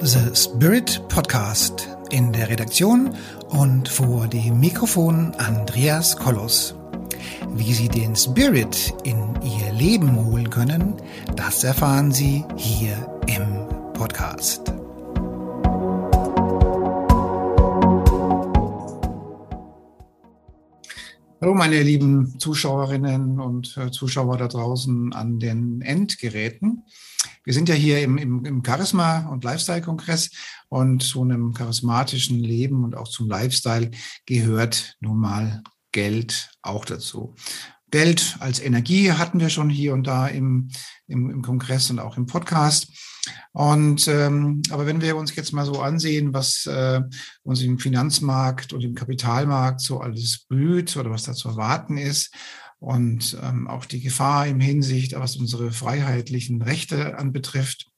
The Spirit Podcast in der Redaktion und vor dem Mikrofon Andreas Kollos. Wie Sie den Spirit in Ihr Leben holen können, das erfahren Sie hier im Podcast. Hallo meine lieben Zuschauerinnen und Zuschauer da draußen an den Endgeräten. Wir sind ja hier im, im, im Charisma- und Lifestyle-Kongress und zu einem charismatischen Leben und auch zum Lifestyle gehört nun mal Geld auch dazu. Geld als Energie hatten wir schon hier und da im, im, im Kongress und auch im Podcast. Und ähm, aber wenn wir uns jetzt mal so ansehen, was äh, uns im Finanzmarkt und im Kapitalmarkt so alles blüht oder was da zu erwarten ist und ähm, auch die Gefahr im Hinsicht, was unsere freiheitlichen Rechte anbetrifft,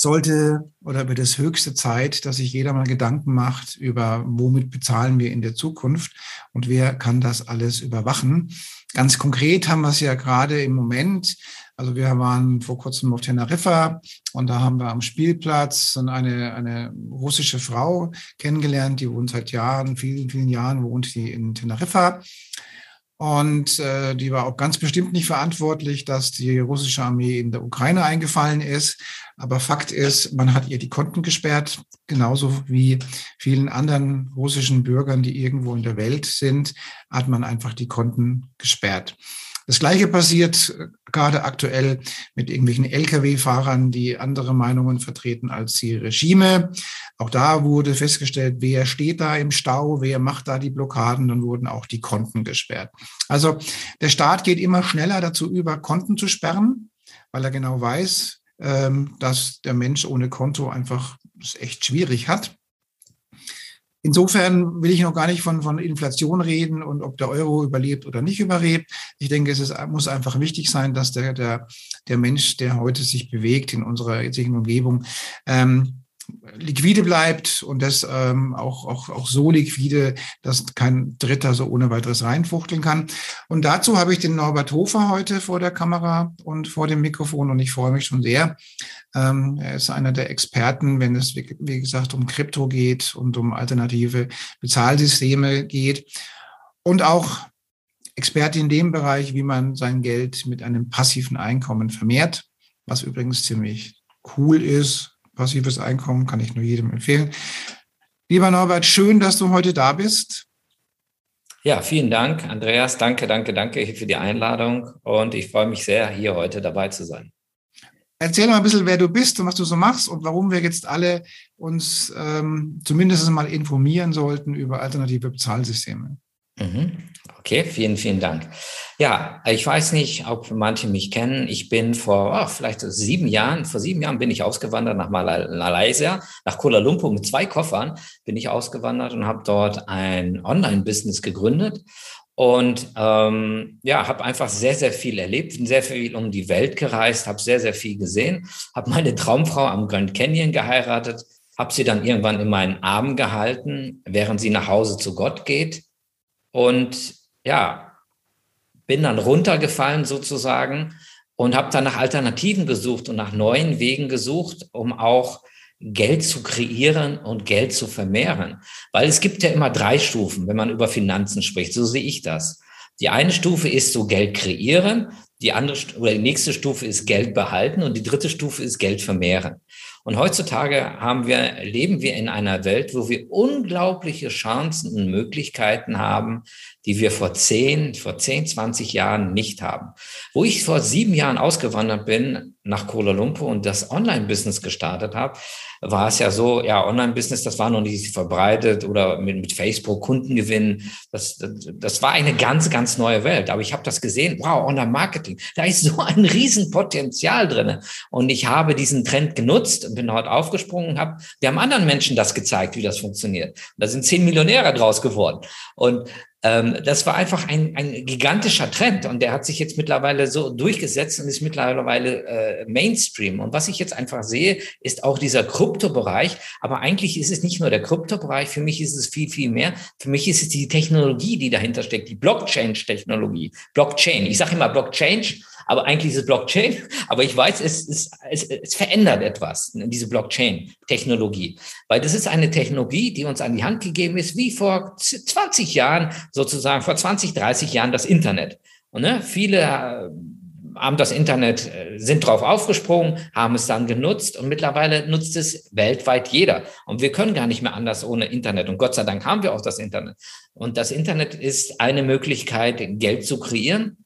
sollte oder wird es höchste Zeit, dass sich jeder mal Gedanken macht über, womit bezahlen wir in der Zukunft und wer kann das alles überwachen. Ganz konkret haben wir es ja gerade im Moment. Also wir waren vor kurzem auf Teneriffa und da haben wir am Spielplatz eine, eine russische Frau kennengelernt, die wohnt seit Jahren, vielen, vielen Jahren, wohnt die in Teneriffa. Und äh, die war auch ganz bestimmt nicht verantwortlich, dass die russische Armee in der Ukraine eingefallen ist. Aber Fakt ist, man hat ihr die Konten gesperrt, genauso wie vielen anderen russischen Bürgern, die irgendwo in der Welt sind, hat man einfach die Konten gesperrt. Das Gleiche passiert äh, gerade aktuell mit irgendwelchen Lkw-Fahrern, die andere Meinungen vertreten als die Regime. Auch da wurde festgestellt, wer steht da im Stau, wer macht da die Blockaden, dann wurden auch die Konten gesperrt. Also der Staat geht immer schneller dazu über, Konten zu sperren, weil er genau weiß, ähm, dass der Mensch ohne Konto einfach es echt schwierig hat. Insofern will ich noch gar nicht von, von Inflation reden und ob der Euro überlebt oder nicht überlebt. Ich denke, es ist, muss einfach wichtig sein, dass der, der, der Mensch, der heute sich bewegt in unserer jetzigen Umgebung, ähm, liquide bleibt und das ähm, auch, auch, auch so liquide, dass kein Dritter so ohne weiteres reinfuchteln kann. Und dazu habe ich den Norbert Hofer heute vor der Kamera und vor dem Mikrofon und ich freue mich schon sehr. Ähm, er ist einer der Experten, wenn es, wie, wie gesagt, um Krypto geht und um alternative Bezahlsysteme geht und auch Experte in dem Bereich, wie man sein Geld mit einem passiven Einkommen vermehrt, was übrigens ziemlich cool ist, passives Einkommen kann ich nur jedem empfehlen. Lieber Norbert, schön, dass du heute da bist. Ja, vielen Dank, Andreas. Danke, danke, danke für die Einladung und ich freue mich sehr, hier heute dabei zu sein. Erzähl mal ein bisschen, wer du bist und was du so machst und warum wir jetzt alle uns ähm, zumindest mal informieren sollten über alternative Bezahlsysteme. Mhm. Okay, vielen, vielen Dank. Ja, ich weiß nicht, ob manche mich kennen. Ich bin vor oh, vielleicht sieben Jahren, vor sieben Jahren bin ich ausgewandert nach Malaysia, nach Kuala Lumpur mit zwei Koffern bin ich ausgewandert und habe dort ein Online-Business gegründet und ähm, ja, habe einfach sehr, sehr viel erlebt, bin sehr viel um die Welt gereist, habe sehr, sehr viel gesehen, habe meine Traumfrau am Grand Canyon geheiratet, habe sie dann irgendwann in meinen Armen gehalten, während sie nach Hause zu Gott geht. Und ja, bin dann runtergefallen sozusagen und habe dann nach Alternativen gesucht und nach neuen Wegen gesucht, um auch Geld zu kreieren und Geld zu vermehren. Weil es gibt ja immer drei Stufen, wenn man über Finanzen spricht. So sehe ich das. Die eine Stufe ist so Geld kreieren, die andere oder die nächste Stufe ist Geld behalten und die dritte Stufe ist Geld vermehren. Und heutzutage haben wir, leben wir in einer Welt, wo wir unglaubliche Chancen und Möglichkeiten haben, die wir vor 10, vor 10, 20 Jahren nicht haben. Wo ich vor sieben Jahren ausgewandert bin nach Kuala Lumpur und das Online-Business gestartet habe, war es ja so, ja, Online-Business, das war noch nicht verbreitet oder mit, mit Facebook Kunden gewinnen. Das, das, das war eine ganz, ganz neue Welt. Aber ich habe das gesehen, wow, Online-Marketing, da ist so ein Riesenpotenzial drinne. Und ich habe diesen Trend genutzt und bin dort aufgesprungen und habe, wir haben anderen Menschen das gezeigt, wie das funktioniert. Und da sind zehn Millionäre draus geworden. Und das war einfach ein, ein gigantischer Trend und der hat sich jetzt mittlerweile so durchgesetzt und ist mittlerweile äh, Mainstream. Und was ich jetzt einfach sehe, ist auch dieser Kryptobereich. Aber eigentlich ist es nicht nur der Kryptobereich. Für mich ist es viel, viel mehr. Für mich ist es die Technologie, die dahinter steckt, die Blockchain-Technologie. Blockchain. Ich sage immer Blockchain, aber eigentlich ist es Blockchain. Aber ich weiß, es, es, es, es verändert etwas, diese Blockchain-Technologie. Weil das ist eine Technologie, die uns an die Hand gegeben ist, wie vor 20 Jahren, sozusagen vor 20, 30 Jahren das Internet. Und ne, viele äh, haben das Internet, äh, sind drauf aufgesprungen, haben es dann genutzt und mittlerweile nutzt es weltweit jeder. Und wir können gar nicht mehr anders ohne Internet. Und Gott sei Dank haben wir auch das Internet. Und das Internet ist eine Möglichkeit, Geld zu kreieren.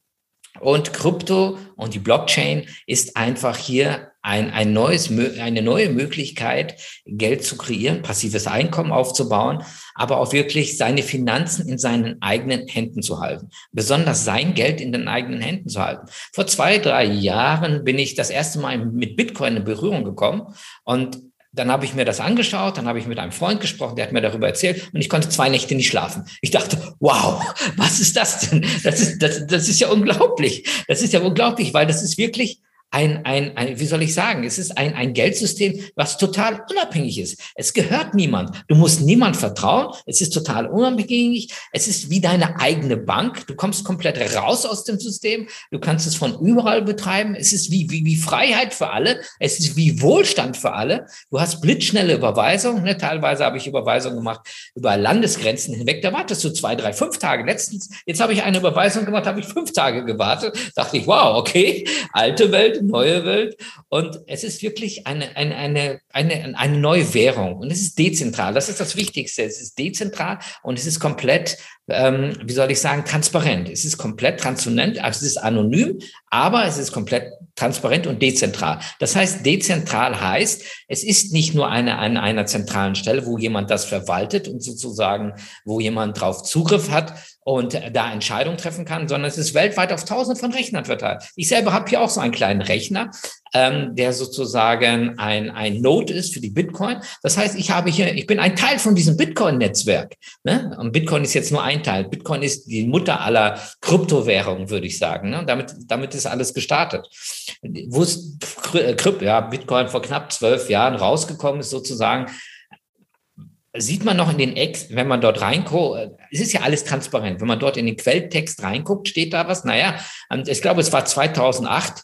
Und Krypto und die Blockchain ist einfach hier ein, ein neues, eine neue Möglichkeit, Geld zu kreieren, passives Einkommen aufzubauen, aber auch wirklich seine Finanzen in seinen eigenen Händen zu halten. Besonders sein Geld in den eigenen Händen zu halten. Vor zwei, drei Jahren bin ich das erste Mal mit Bitcoin in Berührung gekommen und dann habe ich mir das angeschaut, dann habe ich mit einem Freund gesprochen, der hat mir darüber erzählt und ich konnte zwei Nächte nicht schlafen. Ich dachte, wow, was ist das denn? Das ist, das, das ist ja unglaublich. Das ist ja unglaublich, weil das ist wirklich ein, ein, ein, wie soll ich sagen, es ist ein, ein Geldsystem, was total unabhängig ist. Es gehört niemand. Du musst niemand vertrauen. Es ist total unabhängig. Es ist wie deine eigene Bank. Du kommst komplett raus aus dem System. Du kannst es von überall betreiben. Es ist wie, wie, wie Freiheit für alle. Es ist wie Wohlstand für alle. Du hast blitzschnelle Überweisungen. Ne? Teilweise habe ich Überweisungen gemacht über Landesgrenzen hinweg. Da wartest du zwei, drei, fünf Tage. Letztens, jetzt habe ich eine Überweisung gemacht, habe ich fünf Tage gewartet. Dachte ich, wow, okay, alte Welt, neue Welt. Und es ist wirklich eine, eine, eine, eine, eine neue Währung. Und es ist dezentral. Das ist das Wichtigste. Es ist dezentral und es ist komplett, ähm, wie soll ich sagen, transparent. Es ist komplett transparent, also es ist anonym, aber es ist komplett transparent und dezentral. Das heißt, dezentral heißt, es ist nicht nur eine an einer zentralen Stelle, wo jemand das verwaltet und sozusagen, wo jemand drauf Zugriff hat, und da Entscheidungen treffen kann, sondern es ist weltweit auf tausend von Rechnern verteilt. Ich selber habe hier auch so einen kleinen Rechner, ähm, der sozusagen ein, ein Node ist für die Bitcoin. Das heißt, ich habe hier, ich bin ein Teil von diesem Bitcoin-Netzwerk. Ne? Und Bitcoin ist jetzt nur ein Teil. Bitcoin ist die Mutter aller Kryptowährungen, würde ich sagen. Ne? Damit, damit ist alles gestartet. Wo ist ja, Bitcoin vor knapp zwölf Jahren rausgekommen ist, sozusagen, sieht man noch in den Ex, wenn man dort reinguckt, es ist ja alles transparent. Wenn man dort in den Quelltext reinguckt, steht da was. Naja, ähm, ich glaube, es war 2008,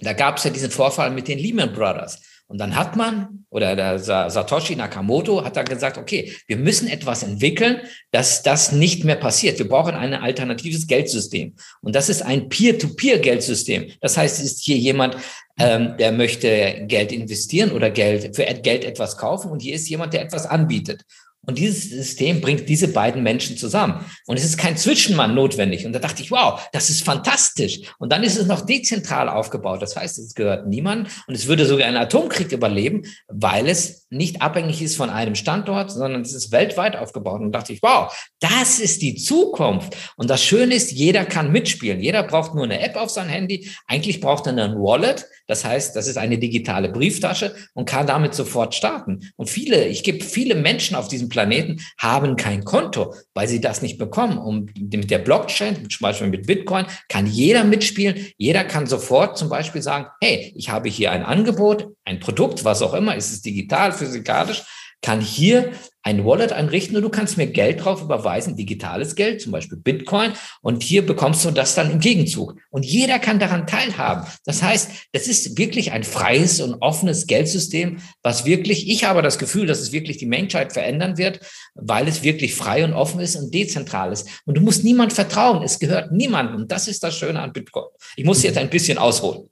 da gab es ja diesen Vorfall mit den Lehman Brothers. Und dann hat man, oder der Satoshi Nakamoto hat da gesagt, okay, wir müssen etwas entwickeln, dass das nicht mehr passiert. Wir brauchen ein alternatives Geldsystem. Und das ist ein Peer-to-Peer-Geldsystem. Das heißt, es ist hier jemand, ähm, der möchte Geld investieren oder Geld für Geld etwas kaufen und hier ist jemand, der etwas anbietet. Und dieses System bringt diese beiden Menschen zusammen. Und es ist kein Zwischenmann notwendig. Und da dachte ich, wow, das ist fantastisch. Und dann ist es noch dezentral aufgebaut. Das heißt, es gehört niemand. Und es würde sogar einen Atomkrieg überleben, weil es nicht abhängig ist von einem Standort, sondern es ist weltweit aufgebaut. Und da dachte ich, wow, das ist die Zukunft. Und das Schöne ist, jeder kann mitspielen. Jeder braucht nur eine App auf sein Handy. Eigentlich braucht er ein Wallet. Das heißt, das ist eine digitale Brieftasche und kann damit sofort starten. Und viele, ich gebe viele Menschen auf diesem Planeten haben kein Konto, weil sie das nicht bekommen. Und mit der Blockchain, zum Beispiel mit Bitcoin, kann jeder mitspielen. Jeder kann sofort zum Beispiel sagen, hey, ich habe hier ein Angebot, ein Produkt, was auch immer, ist es digital, physikalisch, kann hier ein Wallet einrichten und du kannst mir Geld drauf überweisen, digitales Geld, zum Beispiel Bitcoin, und hier bekommst du das dann im Gegenzug. Und jeder kann daran teilhaben. Das heißt, das ist wirklich ein freies und offenes Geldsystem, was wirklich, ich habe das Gefühl, dass es wirklich die Menschheit verändern wird, weil es wirklich frei und offen ist und dezentral ist. Und du musst niemand vertrauen. Es gehört niemandem. Und das ist das Schöne an Bitcoin. Ich muss jetzt ein bisschen ausholen.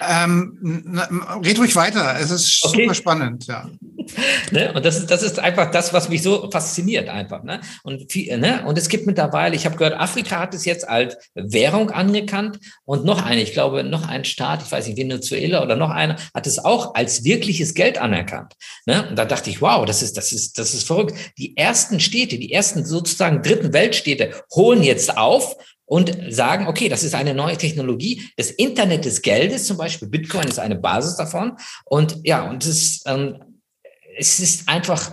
Ähm, red ruhig weiter. Es ist okay. super spannend, ja. ne? Und das ist, das ist einfach das, was mich so fasziniert einfach. Ne? Und, viel, ne? und es gibt mittlerweile, ich habe gehört, Afrika hat es jetzt als Währung anerkannt und noch eine, ich glaube, noch ein Staat, ich weiß nicht, Venezuela oder noch einer, hat es auch als wirkliches Geld anerkannt. Ne? Und da dachte ich, wow, das ist, das ist, das ist verrückt. Die ersten Städte, die ersten sozusagen dritten Weltstädte holen jetzt auf und sagen, okay, das ist eine neue Technologie. Das Internet des Geldes, zum Beispiel Bitcoin, ist eine Basis davon. Und ja, und es, ähm, es ist einfach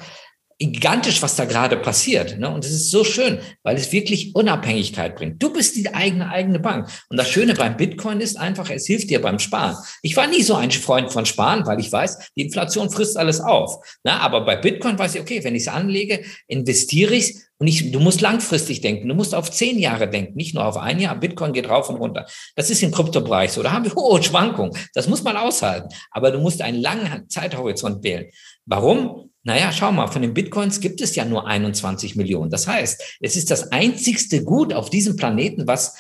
gigantisch, was da gerade passiert. Ne? Und es ist so schön, weil es wirklich Unabhängigkeit bringt. Du bist die eigene, eigene Bank. Und das Schöne beim Bitcoin ist einfach, es hilft dir beim Sparen. Ich war nie so ein Freund von Sparen, weil ich weiß, die Inflation frisst alles auf. Ne? Aber bei Bitcoin weiß ich, okay, wenn ich es anlege, investiere ich und ich, du musst langfristig denken. Du musst auf zehn Jahre denken, nicht nur auf ein Jahr. Bitcoin geht rauf und runter. Das ist im Kryptobereich so. Da haben wir hohe Schwankungen. Das muss man aushalten. Aber du musst einen langen Zeithorizont wählen. Warum? Naja, schau mal, von den Bitcoins gibt es ja nur 21 Millionen. Das heißt, es ist das einzigste Gut auf diesem Planeten, was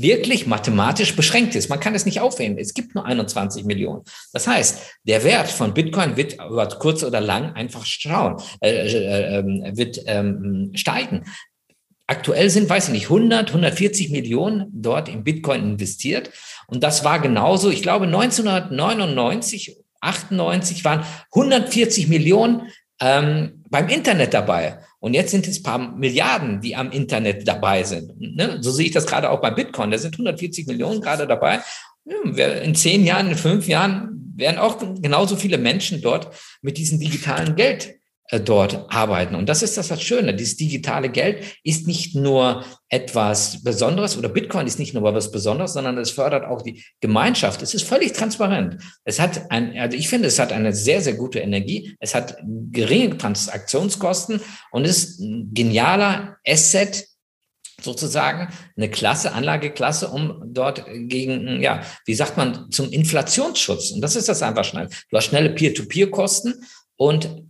wirklich mathematisch beschränkt ist. Man kann es nicht aufheben. Es gibt nur 21 Millionen. Das heißt, der Wert von Bitcoin wird über kurz oder lang einfach schauen, äh, äh, äh, wird ähm, steigen. Aktuell sind, weiß ich nicht, 100, 140 Millionen dort in Bitcoin investiert. Und das war genauso, ich glaube, 1999 98 waren 140 Millionen ähm, beim Internet dabei. Und jetzt sind es ein paar Milliarden, die am Internet dabei sind. Ne? So sehe ich das gerade auch bei Bitcoin. Da sind 140 Millionen gerade dabei. In zehn Jahren, in fünf Jahren werden auch genauso viele Menschen dort mit diesem digitalen Geld dort arbeiten. Und das ist das was Schöne. Dieses digitale Geld ist nicht nur etwas Besonderes oder Bitcoin ist nicht nur was Besonderes, sondern es fördert auch die Gemeinschaft. Es ist völlig transparent. Es hat ein, also ich finde, es hat eine sehr, sehr gute Energie. Es hat geringe Transaktionskosten und ist ein genialer Asset, sozusagen eine Klasse, Anlageklasse, um dort gegen, ja, wie sagt man, zum Inflationsschutz. Und das ist das einfach schnell. Du hast schnelle Peer-to-Peer-Kosten und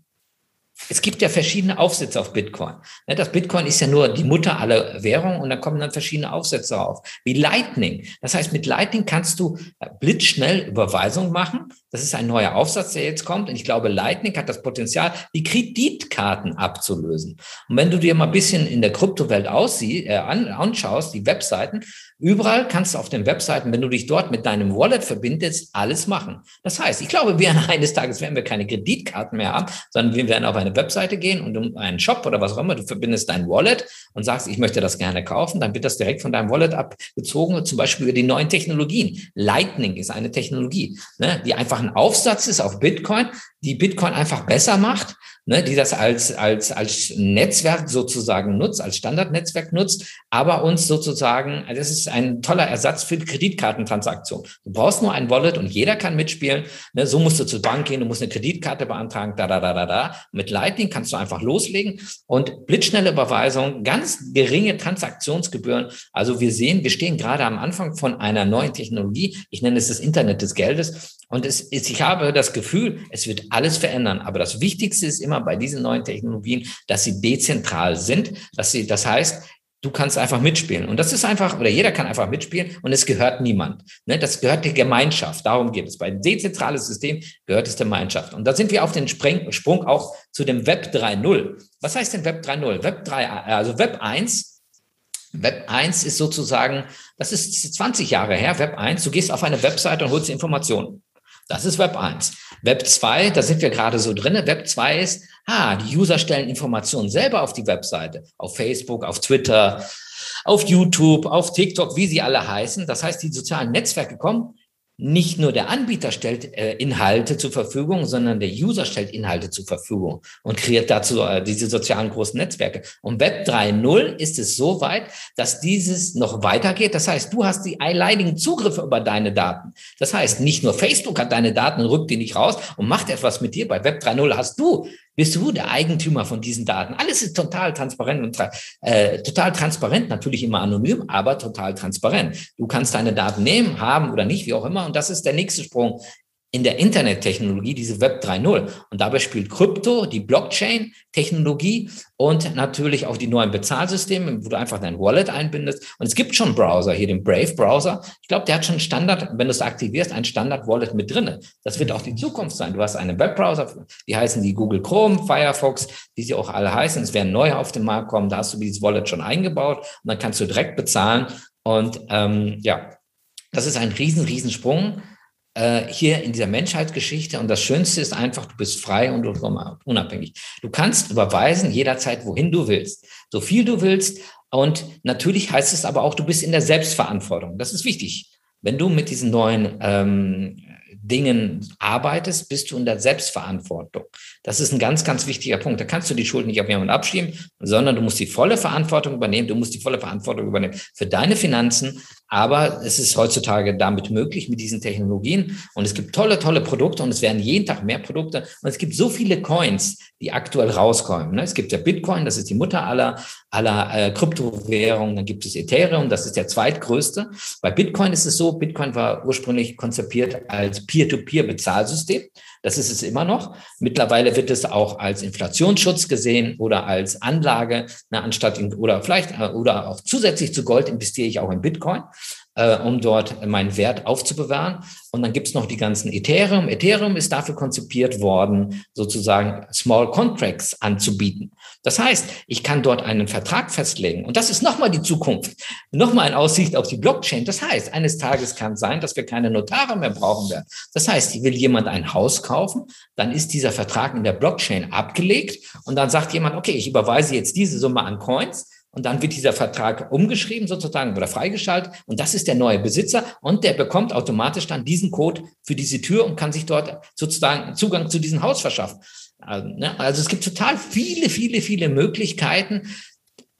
es gibt ja verschiedene Aufsätze auf Bitcoin. Ne, das Bitcoin ist ja nur die Mutter aller Währungen und da kommen dann verschiedene Aufsätze auf, wie Lightning. Das heißt, mit Lightning kannst du blitzschnell Überweisungen machen. Das ist ein neuer Aufsatz, der jetzt kommt. Und ich glaube, Lightning hat das Potenzial, die Kreditkarten abzulösen. Und wenn du dir mal ein bisschen in der Kryptowelt aussieh, äh, anschaust, die Webseiten, Überall kannst du auf den Webseiten, wenn du dich dort mit deinem Wallet verbindest, alles machen. Das heißt, ich glaube, wir eines Tages werden wir keine Kreditkarten mehr haben, sondern wir werden auf eine Webseite gehen und um einen Shop oder was auch immer, du verbindest dein Wallet und sagst, ich möchte das gerne kaufen, dann wird das direkt von deinem Wallet abgezogen, zum Beispiel über die neuen Technologien. Lightning ist eine Technologie, ne, die einfach ein Aufsatz ist auf Bitcoin, die Bitcoin einfach besser macht, ne, die das als, als, als Netzwerk sozusagen nutzt, als Standardnetzwerk nutzt, aber uns sozusagen, das ist ein toller Ersatz für Kreditkartentransaktionen. Du brauchst nur ein Wallet und jeder kann mitspielen. Ne, so musst du zur Bank gehen, du musst eine Kreditkarte beantragen, da, da, da, da, da. Mit Lightning kannst du einfach loslegen und blitzschnelle Überweisung, ganz geringe Transaktionsgebühren. Also wir sehen, wir stehen gerade am Anfang von einer neuen Technologie. Ich nenne es das Internet des Geldes. Und es ist, ich habe das Gefühl, es wird alles verändern. Aber das Wichtigste ist immer bei diesen neuen Technologien, dass sie dezentral sind. Dass sie, das heißt, du kannst einfach mitspielen. Und das ist einfach, oder jeder kann einfach mitspielen und es gehört niemand. Ne? Das gehört der Gemeinschaft. Darum geht es. Bei einem dezentralen System gehört es der Gemeinschaft. Und da sind wir auf den Sprung auch zu dem Web 3.0. Was heißt denn Web 3.0? Web 3, also Web 1 Web 1 ist sozusagen, das ist 20 Jahre her, Web 1, du gehst auf eine Webseite und holst Informationen. Das ist Web 1. Web 2, da sind wir gerade so drin. Web 2 ist, ah, die User stellen Informationen selber auf die Webseite, auf Facebook, auf Twitter, auf YouTube, auf TikTok, wie sie alle heißen. Das heißt, die sozialen Netzwerke kommen nicht nur der Anbieter stellt äh, Inhalte zur Verfügung, sondern der User stellt Inhalte zur Verfügung und kreiert dazu äh, diese sozialen großen Netzwerke. Und Web 3.0 ist es so weit, dass dieses noch weitergeht. Das heißt, du hast die alleinigen Zugriffe über deine Daten. Das heißt, nicht nur Facebook hat deine Daten und rückt die nicht raus und macht etwas mit dir. Bei Web 3.0 hast du bist du der Eigentümer von diesen Daten. Alles ist total transparent und äh, total transparent, natürlich immer anonym, aber total transparent. Du kannst deine Daten nehmen, haben oder nicht, wie auch immer. Und das ist der nächste Sprung in der Internettechnologie, diese Web 3.0. Und dabei spielt Krypto, die Blockchain-Technologie und natürlich auch die neuen Bezahlsysteme, wo du einfach dein Wallet einbindest. Und es gibt schon Browser, hier den Brave-Browser. Ich glaube, der hat schon Standard, wenn du es aktivierst, ein Standard-Wallet mit drinne. Das wird auch die Zukunft sein. Du hast einen Webbrowser, die heißen die Google Chrome, Firefox, wie sie auch alle heißen. Es werden neue auf den Markt kommen. Da hast du dieses Wallet schon eingebaut und dann kannst du direkt bezahlen. Und ähm, ja, das ist ein riesen, riesen Sprung äh, hier in dieser Menschheitsgeschichte. Und das Schönste ist einfach, du bist frei und unabhängig. Du kannst überweisen jederzeit, wohin du willst, so viel du willst. Und natürlich heißt es aber auch, du bist in der Selbstverantwortung. Das ist wichtig. Wenn du mit diesen neuen ähm, Dingen arbeitest, bist du in der Selbstverantwortung. Das ist ein ganz, ganz wichtiger Punkt. Da kannst du die Schuld nicht auf jemanden abschieben, sondern du musst die volle Verantwortung übernehmen. Du musst die volle Verantwortung übernehmen für deine Finanzen. Aber es ist heutzutage damit möglich mit diesen Technologien. Und es gibt tolle, tolle Produkte und es werden jeden Tag mehr Produkte. Und es gibt so viele Coins, die aktuell rauskommen. Ne? Es gibt ja Bitcoin, das ist die Mutter aller, aller äh, Kryptowährungen. Dann gibt es Ethereum, das ist der zweitgrößte. Bei Bitcoin ist es so, Bitcoin war ursprünglich konzipiert als Peer-to-Peer-Bezahlsystem. Das ist es immer noch. Mittlerweile wird es auch als Inflationsschutz gesehen oder als Anlage, ne, anstatt in, oder vielleicht äh, oder auch zusätzlich zu Gold investiere ich auch in Bitcoin äh, um dort meinen Wert aufzubewahren. Und dann gibt es noch die ganzen Ethereum. Ethereum ist dafür konzipiert worden, sozusagen Small Contracts anzubieten. Das heißt, ich kann dort einen Vertrag festlegen. Und das ist nochmal die Zukunft. Nochmal eine Aussicht auf die Blockchain. Das heißt, eines Tages kann es sein, dass wir keine Notare mehr brauchen werden. Das heißt, will jemand ein Haus kaufen, dann ist dieser Vertrag in der Blockchain abgelegt und dann sagt jemand, okay, ich überweise jetzt diese Summe an Coins und dann wird dieser Vertrag umgeschrieben sozusagen oder freigeschaltet. Und das ist der neue Besitzer. Und der bekommt automatisch dann diesen Code für diese Tür und kann sich dort sozusagen Zugang zu diesem Haus verschaffen. Also, ne? also es gibt total viele, viele, viele Möglichkeiten,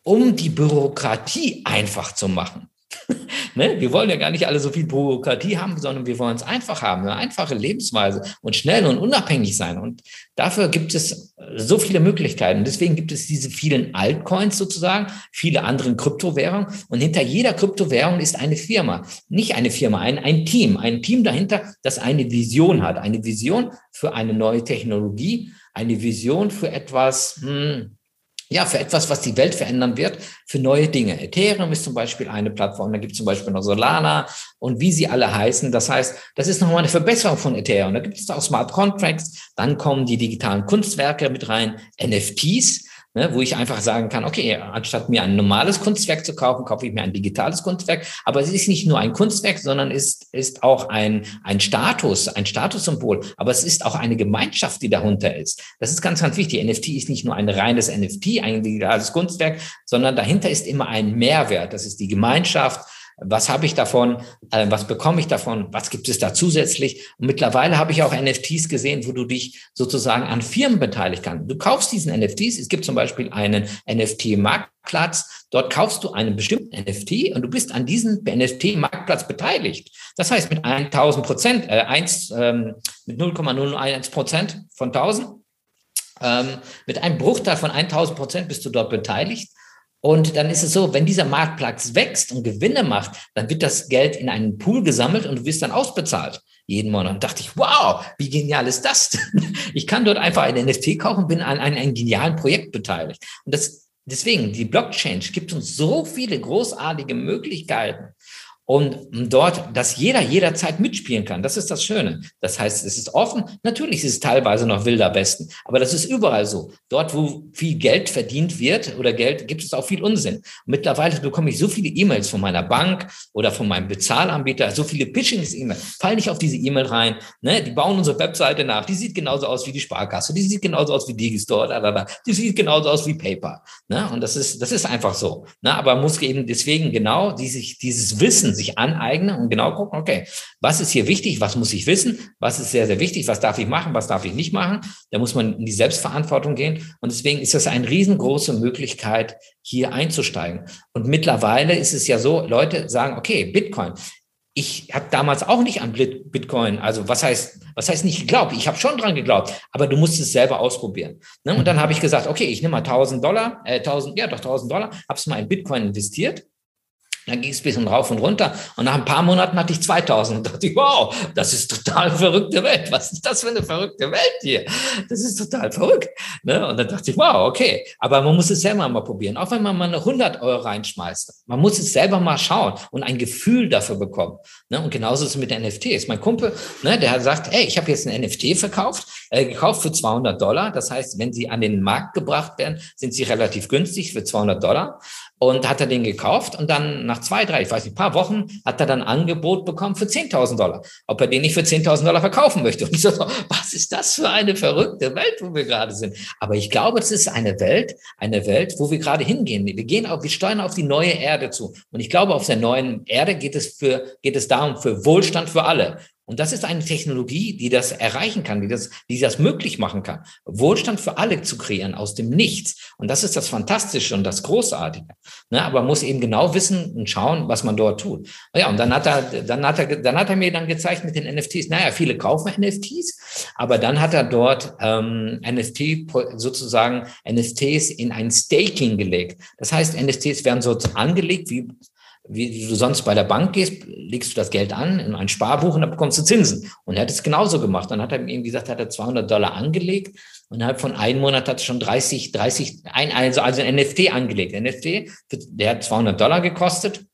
um die Bürokratie einfach zu machen. ne? Wir wollen ja gar nicht alle so viel Bürokratie haben, sondern wir wollen es einfach haben, eine einfache Lebensweise und schnell und unabhängig sein. Und dafür gibt es so viele Möglichkeiten. Deswegen gibt es diese vielen Altcoins sozusagen, viele andere Kryptowährungen. Und hinter jeder Kryptowährung ist eine Firma. Nicht eine Firma, ein, ein Team. Ein Team dahinter, das eine Vision hat. Eine Vision für eine neue Technologie, eine Vision für etwas, hm, ja, für etwas, was die Welt verändern wird, für neue Dinge. Ethereum ist zum Beispiel eine Plattform, da gibt es zum Beispiel noch Solana und wie sie alle heißen. Das heißt, das ist nochmal eine Verbesserung von Ethereum. Da gibt es auch Smart Contracts, dann kommen die digitalen Kunstwerke mit rein, NFTs ne, wo ich einfach sagen kann, okay, anstatt mir ein normales Kunstwerk zu kaufen, kaufe ich mir ein digitales Kunstwerk. Aber es ist nicht nur ein Kunstwerk, sondern ist, ist auch ein, ein Status, ein Statussymbol. Aber es ist auch eine Gemeinschaft, die darunter ist. Das ist ganz, ganz wichtig. NFT ist nicht nur ein reines NFT, ein digitales Kunstwerk, sondern dahinter ist immer ein Mehrwert. Das ist die Gemeinschaft, was habe ich davon? Äh, was bekomme ich davon? Was gibt es da zusätzlich? Und mittlerweile habe ich auch NFTs gesehen, wo du dich sozusagen an Firmen beteiligt kannst. Du kaufst diesen NFTs. Es gibt zum Beispiel einen NFT-Marktplatz. Dort kaufst du einen bestimmten NFT und du bist an diesem NFT-Marktplatz beteiligt. Das heißt, mit 1000 Prozent, äh, 1, ähm, mit 0,011 Prozent von 1000, ähm, mit einem Bruchteil von 1000 Prozent bist du dort beteiligt. Und dann ist es so, wenn dieser Marktplatz wächst und Gewinne macht, dann wird das Geld in einen Pool gesammelt und du wirst dann ausbezahlt jeden Monat. Und dachte ich, wow, wie genial ist das denn? Ich kann dort einfach ein NFT kaufen, bin an einem, einem genialen Projekt beteiligt. Und das, deswegen, die Blockchain gibt uns so viele großartige Möglichkeiten. Und dort, dass jeder jederzeit mitspielen kann. Das ist das Schöne. Das heißt, es ist offen. Natürlich ist es teilweise noch wilder Westen, aber das ist überall so. Dort, wo viel Geld verdient wird oder Geld, gibt es auch viel Unsinn. Mittlerweile bekomme ich so viele E-Mails von meiner Bank oder von meinem Bezahlanbieter, so viele Pitchings-E-Mails. Fall nicht auf diese E-Mail rein. Ne? Die bauen unsere Webseite nach. Die sieht genauso aus wie die Sparkasse. Die sieht genauso aus wie Digistore. Da, da, da. Die sieht genauso aus wie PayPal. Ne? Und das ist, das ist einfach so. Ne? Aber muss eben deswegen genau dieses, dieses Wissen sich aneignen und genau gucken, okay, was ist hier wichtig, was muss ich wissen, was ist sehr, sehr wichtig, was darf ich machen, was darf ich nicht machen. Da muss man in die Selbstverantwortung gehen. Und deswegen ist das eine riesengroße Möglichkeit, hier einzusteigen. Und mittlerweile ist es ja so, Leute sagen, okay, Bitcoin, ich habe damals auch nicht an Bitcoin, also was heißt, was heißt nicht geglaubt? Ich habe schon dran geglaubt, aber du musst es selber ausprobieren. Ne? Und dann habe ich gesagt, okay, ich nehme mal 1000 Dollar, äh, 1000, ja doch 1000 Dollar, habe es mal in Bitcoin investiert dann ging es ein bisschen rauf und runter. Und nach ein paar Monaten hatte ich 2000 und dachte ich, wow, das ist total verrückte Welt. Was ist das für eine verrückte Welt hier? Das ist total verrückt. Ne? Und dann dachte ich, wow, okay. Aber man muss es selber mal probieren. Auch wenn man mal eine 100 Euro reinschmeißt. Man muss es selber mal schauen und ein Gefühl dafür bekommen. Ne? Und genauso ist es mit NFTs. Mein Kumpel, ne, der sagt, hey, ich habe jetzt ein NFT verkauft, äh, gekauft für 200 Dollar. Das heißt, wenn sie an den Markt gebracht werden, sind sie relativ günstig für 200 Dollar und hat er den gekauft und dann nach zwei, drei, ich weiß nicht, paar Wochen hat er dann Angebot bekommen für 10.000 Dollar, ob er den nicht für 10.000 Dollar verkaufen möchte. Und ich so, was ist das für eine verrückte Welt, wo wir gerade sind? Aber ich glaube, es ist eine Welt, eine Welt, wo wir gerade hingehen. Wir gehen auf, wir steuern auf die neue Erde zu. Und ich glaube, auf der neuen Erde geht es für, geht es darum, für Wohlstand für alle. Und das ist eine Technologie, die das erreichen kann, die das, die das möglich machen kann, Wohlstand für alle zu kreieren aus dem Nichts. Und das ist das Fantastische und das Großartige. Ne? Aber man muss eben genau wissen und schauen, was man dort tut. Ja, und dann hat er, dann hat er, dann hat er mir dann gezeigt mit den NFTs. Naja, viele kaufen NFTs, aber dann hat er dort ähm, NFT sozusagen NFTs in ein Staking gelegt. Das heißt, NFTs werden so angelegt wie wie du sonst bei der Bank gehst, legst du das Geld an in ein Sparbuch und dann bekommst du Zinsen. Und er hat es genauso gemacht. Dann hat er ihm gesagt, hat er 200 Dollar angelegt und innerhalb von einem Monat hat er schon 30, 30, ein, also, also ein NFT angelegt. NFT, der hat 200 Dollar gekostet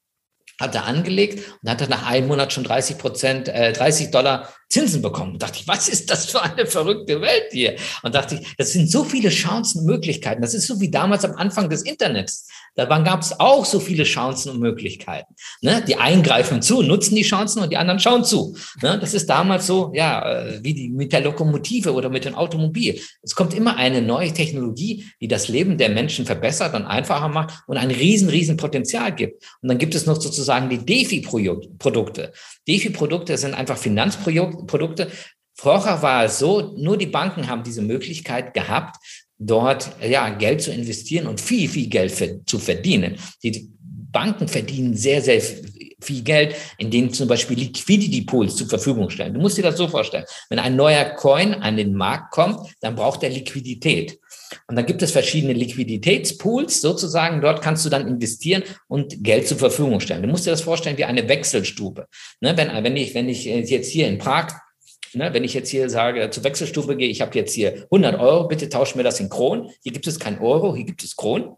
hat er angelegt und hat er nach einem Monat schon 30 Prozent, äh, 30 Dollar Zinsen bekommen. Und dachte ich, was ist das für eine verrückte Welt hier? Und dachte ich, das sind so viele Chancen und Möglichkeiten. Das ist so wie damals am Anfang des Internets. Da gab es auch so viele Chancen und Möglichkeiten. Ne? Die eingreifen zu, nutzen die Chancen und die anderen schauen zu. Ne? Das ist damals so, ja, äh, wie die, mit der Lokomotive oder mit dem Automobil. Es kommt immer eine neue Technologie, die das Leben der Menschen verbessert und einfacher macht und ein riesen, riesen Potenzial gibt. Und dann gibt es noch sozusagen die DeFi-Produkte. DeFi-Produkte sind einfach Finanzprodukte. Vorher war es so, nur die Banken haben diese Möglichkeit gehabt, dort ja Geld zu investieren und viel, viel Geld für, zu verdienen. Die Banken verdienen sehr, sehr viel Geld, indem zum Beispiel Liquidity Pools zur Verfügung stellen. Du musst dir das so vorstellen. Wenn ein neuer Coin an den Markt kommt, dann braucht er Liquidität. Und dann gibt es verschiedene Liquiditätspools sozusagen. Dort kannst du dann investieren und Geld zur Verfügung stellen. Du musst dir das vorstellen wie eine Wechselstube. Ne, wenn, wenn, ich, wenn ich jetzt hier in Prag Ne, wenn ich jetzt hier sage, zur Wechselstube gehe, ich habe jetzt hier 100 Euro, bitte tauschen mir das in Kronen. Hier gibt es kein Euro, hier gibt es Kronen.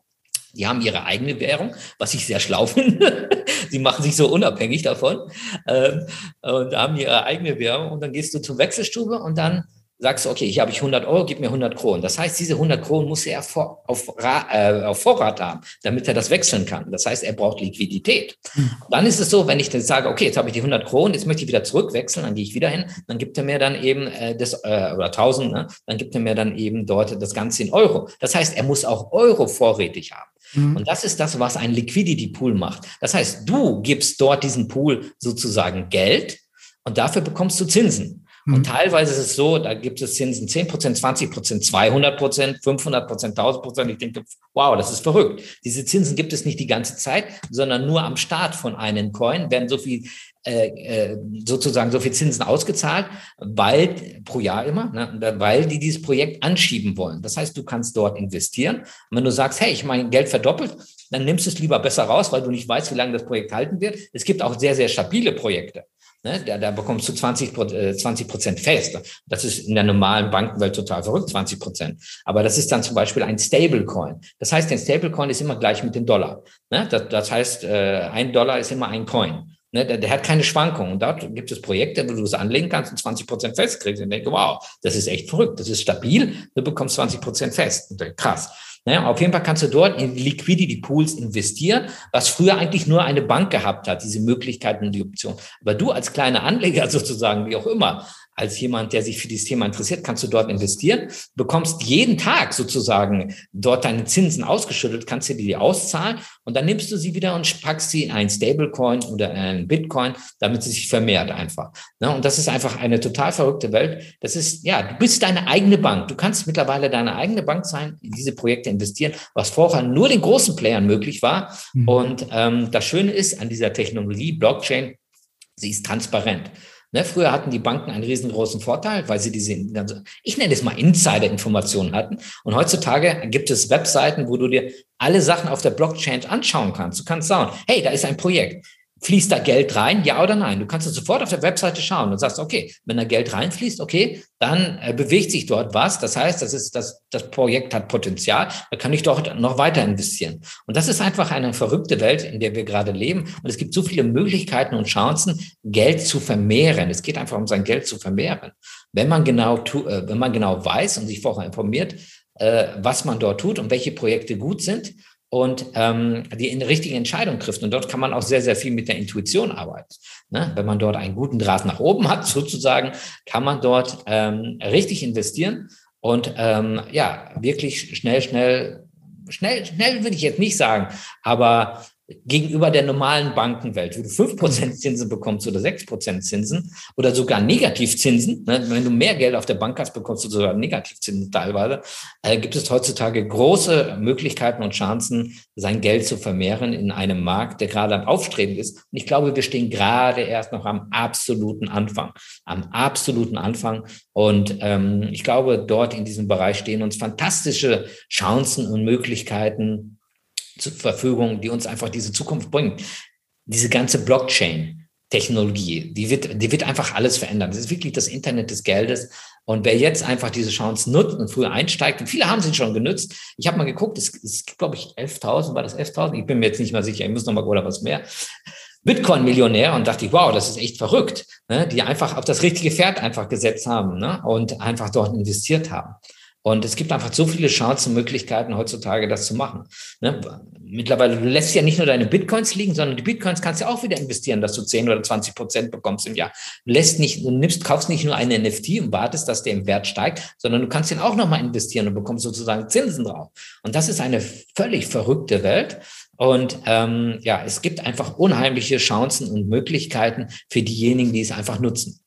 Die haben ihre eigene Währung, was ich sehr schlau finde. Sie machen sich so unabhängig davon ähm, und haben ihre eigene Währung. Und dann gehst du zur Wechselstube und dann sagst du, okay, hier habe ich 100 Euro, gib mir 100 Kronen. Das heißt, diese 100 Kronen muss er vor, auf, äh, auf, Vorrat haben, damit er das wechseln kann. Das heißt, er braucht Liquidität. Mhm. Dann ist es so, wenn ich dann sage, okay, jetzt habe ich die 100 Kronen, jetzt möchte ich wieder zurückwechseln, dann gehe ich wieder hin, dann gibt er mir dann eben äh, das, äh, oder 1000, ne? dann gibt er mir dann eben dort das Ganze in Euro. Das heißt, er muss auch Euro vorrätig haben. Mhm. Und das ist das, was ein Liquidity Pool macht. Das heißt, du gibst dort diesen Pool sozusagen Geld und dafür bekommst du Zinsen. Und mhm. teilweise ist es so, da gibt es Zinsen 10 Prozent, 20 Prozent, 200 Prozent, 500 Prozent, 1000 Prozent. Ich denke, wow, das ist verrückt. Diese Zinsen gibt es nicht die ganze Zeit, sondern nur am Start von einem Coin werden so viel äh, äh, sozusagen so viel Zinsen ausgezahlt, weil pro Jahr immer, ne, weil die dieses Projekt anschieben wollen. Das heißt, du kannst dort investieren. Und wenn du sagst, hey, ich mein Geld verdoppelt, dann nimmst du es lieber besser raus, weil du nicht weißt, wie lange das Projekt halten wird. Es gibt auch sehr, sehr stabile Projekte. Ne? Da, da bekommst du 20, 20 äh, Prozent fest. Das ist in der normalen Bankenwelt total verrückt, 20 Prozent. Aber das ist dann zum Beispiel ein Stablecoin. Das heißt, ein Stablecoin ist immer gleich mit dem Dollar. Ne? Das, das heißt, äh, ein Dollar ist immer ein Coin. Ne, der, der, hat keine Schwankungen. Und dort gibt es Projekte, wo du es anlegen kannst und 20 Prozent festkriegst. Und denke, wow, das ist echt verrückt. Das ist stabil. Du bekommst 20 Prozent fest. Krass. Naja, ne, auf jeden Fall kannst du dort in Liquidity Pools investieren, was früher eigentlich nur eine Bank gehabt hat, diese Möglichkeiten und die Option. Aber du als kleiner Anleger sozusagen, wie auch immer, als jemand, der sich für dieses Thema interessiert, kannst du dort investieren, bekommst jeden Tag sozusagen dort deine Zinsen ausgeschüttet, kannst du die auszahlen und dann nimmst du sie wieder und packst sie in einen Stablecoin oder einen Bitcoin, damit sie sich vermehrt einfach. Ne, und das ist einfach eine total verrückte Welt. Das ist, ja, du bist deine eigene Bank. Du kannst mittlerweile deine eigene Bank sein, in diese Projekte investieren, was vorher nur den großen Playern möglich war. Mhm. Und ähm, das Schöne ist an dieser Technologie, Blockchain, sie ist transparent. Ne, früher hatten die Banken einen riesengroßen Vorteil, weil sie diese, ich nenne es mal Insider-Informationen hatten. Und heutzutage gibt es Webseiten, wo du dir alle Sachen auf der Blockchain anschauen kannst. Du kannst sagen, hey, da ist ein Projekt. Fließt da Geld rein, ja oder nein? Du kannst sofort auf der Webseite schauen und sagst, okay, wenn da Geld reinfließt, okay, dann äh, bewegt sich dort was. Das heißt, das ist das, das Projekt hat Potenzial, da kann ich dort noch weiter investieren. Und das ist einfach eine verrückte Welt, in der wir gerade leben. Und es gibt so viele Möglichkeiten und Chancen, Geld zu vermehren. Es geht einfach um sein Geld zu vermehren. Wenn man genau, äh, wenn man genau weiß und sich vorher informiert, äh, was man dort tut und welche Projekte gut sind, und ähm, die in richtige Entscheidung trifft. Und dort kann man auch sehr, sehr viel mit der Intuition arbeiten. Ne? Wenn man dort einen guten Draht nach oben hat, sozusagen, kann man dort ähm, richtig investieren und ähm, ja, wirklich schnell, schnell, schnell, schnell würde ich jetzt nicht sagen, aber gegenüber der normalen Bankenwelt, wo du fünf Prozent Zinsen bekommst oder sechs Prozent Zinsen oder sogar Negativzinsen. Ne? Wenn du mehr Geld auf der Bank hast, bekommst du sogar Negativzinsen teilweise. Äh, gibt es heutzutage große Möglichkeiten und Chancen, sein Geld zu vermehren in einem Markt, der gerade am Aufstreben ist. Und ich glaube, wir stehen gerade erst noch am absoluten Anfang. Am absoluten Anfang. Und ähm, ich glaube, dort in diesem Bereich stehen uns fantastische Chancen und Möglichkeiten, zur Verfügung, die uns einfach diese Zukunft bringt. Diese ganze Blockchain-Technologie, die wird, die wird einfach alles verändern. Das ist wirklich das Internet des Geldes. Und wer jetzt einfach diese Chance nutzt und früher einsteigt, und viele haben sie schon genutzt. Ich habe mal geguckt, es, es gibt, glaube ich, 11.000, war das 11.000? Ich bin mir jetzt nicht mal sicher, ich muss noch mal oder was mehr. Bitcoin-Millionär und dachte ich, wow, das ist echt verrückt, ne? die einfach auf das richtige Pferd einfach gesetzt haben ne? und einfach dort investiert haben. Und es gibt einfach so viele Chancen, Möglichkeiten heutzutage, das zu machen. Ne? Mittlerweile, du lässt ja nicht nur deine Bitcoins liegen, sondern die Bitcoins kannst du auch wieder investieren, dass du 10 oder 20 Prozent bekommst im Jahr. Du lässt nicht, du nimmst, kaufst nicht nur einen NFT und wartest, dass der im Wert steigt, sondern du kannst den auch nochmal investieren und bekommst sozusagen Zinsen drauf. Und das ist eine völlig verrückte Welt. Und ähm, ja, es gibt einfach unheimliche Chancen und Möglichkeiten für diejenigen, die es einfach nutzen.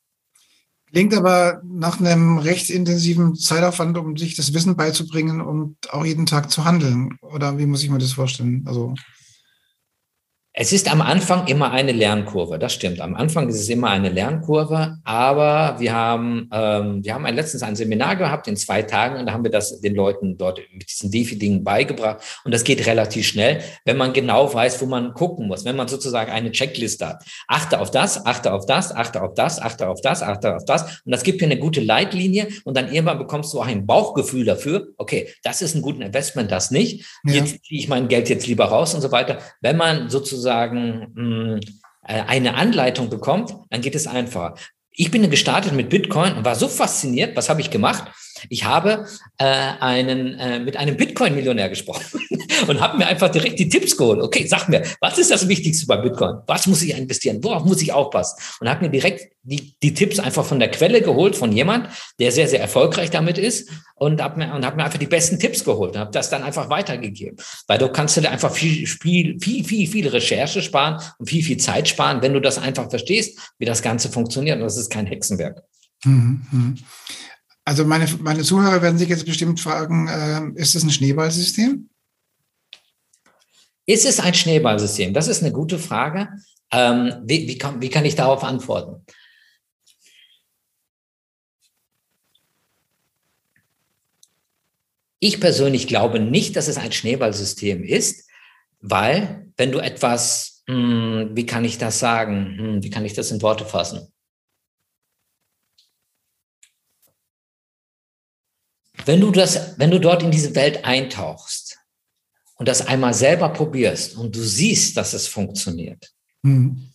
Klingt aber nach einem recht intensiven Zeitaufwand, um sich das Wissen beizubringen und auch jeden Tag zu handeln. Oder wie muss ich mir das vorstellen? Also es ist am Anfang immer eine Lernkurve, das stimmt. Am Anfang ist es immer eine Lernkurve, aber wir haben, ähm, wir haben ein, letztens ein Seminar gehabt in zwei Tagen und da haben wir das den Leuten dort mit diesen DeFi-Dingen beigebracht und das geht relativ schnell, wenn man genau weiß, wo man gucken muss, wenn man sozusagen eine Checkliste hat. Achte auf das, achte auf das, achte auf das, achte auf das, achte auf das und das gibt dir eine gute Leitlinie und dann irgendwann bekommst du auch ein Bauchgefühl dafür, okay, das ist ein gutes Investment, das nicht, ja. jetzt ziehe ich mein Geld jetzt lieber raus und so weiter. Wenn man sozusagen sozusagen hm, äh, eine Anleitung bekommt, dann geht es einfacher. Ich bin gestartet mit Bitcoin und war so fasziniert. Was habe ich gemacht? Ich habe äh, einen, äh, mit einem Bitcoin-Millionär gesprochen und habe mir einfach direkt die Tipps geholt. Okay, sag mir, was ist das Wichtigste bei Bitcoin? Was muss ich investieren? Worauf muss ich aufpassen? Und habe mir direkt die, die Tipps einfach von der Quelle geholt, von jemand, der sehr, sehr erfolgreich damit ist und habe mir, und hab mir einfach die besten Tipps geholt und habe das dann einfach weitergegeben. Weil du kannst dir einfach viel, viel, viel, viel, viel Recherche sparen und viel, viel Zeit sparen, wenn du das einfach verstehst, wie das Ganze funktioniert. Und das ist kein Hexenwerk. Mhm. Also meine, meine Zuhörer werden sich jetzt bestimmt fragen, äh, ist das ein Schneeballsystem? Ist es ein Schneeballsystem? Das ist eine gute Frage. Ähm, wie, wie, kann, wie kann ich darauf antworten? Ich persönlich glaube nicht, dass es ein Schneeballsystem ist, weil wenn du etwas, hm, wie kann ich das sagen, hm, wie kann ich das in Worte fassen? Wenn du das, wenn du dort in diese Welt eintauchst und das einmal selber probierst und du siehst, dass es funktioniert, mhm.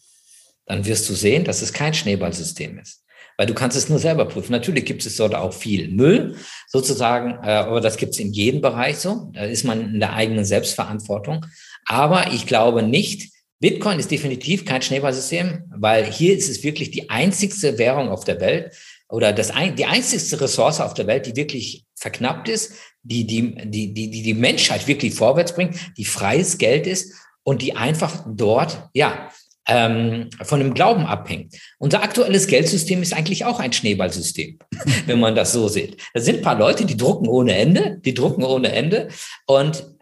dann wirst du sehen, dass es kein Schneeballsystem ist. Weil du kannst es nur selber prüfen. Natürlich gibt es dort auch viel Müll, sozusagen, äh, aber das gibt es in jedem Bereich so. Da ist man in der eigenen Selbstverantwortung. Aber ich glaube nicht, Bitcoin ist definitiv kein Schneeballsystem, weil hier ist es wirklich die einzigste Währung auf der Welt, oder das ein, die einzigste Ressource auf der Welt, die wirklich verknappt ist, die die, die, die, die Menschheit wirklich vorwärts bringt, die freies Geld ist und die einfach dort, ja, ähm, von dem Glauben abhängt. Unser aktuelles Geldsystem ist eigentlich auch ein Schneeballsystem, wenn man das so sieht. Da sind ein paar Leute, die drucken ohne Ende, die drucken ohne Ende und